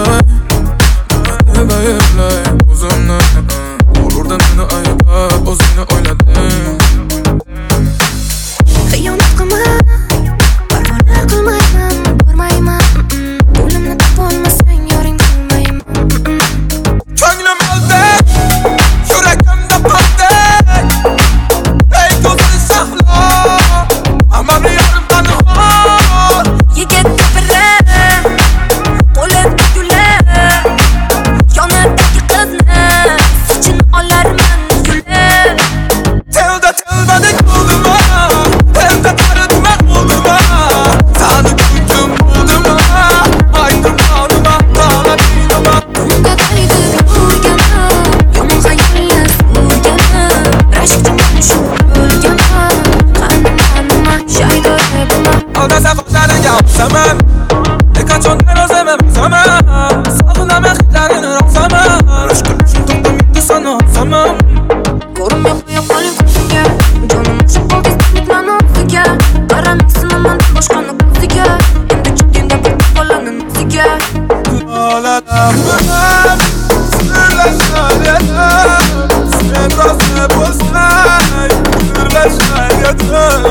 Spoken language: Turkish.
Oh. Ona se fukların ya zaman Dikkat onlar o zaman zaman Savuna mektarın o zaman Aşkın için tuttum gitti sana zaman Yorum yok yok halim kutuya Canım açık oldu istedik lan ofiye Aramışsın aman başkanlık kutuya Şimdi çıktığında kutu falanın kutuya Kutuya Kutuya Sen razı bolsun Kutuya Kutuya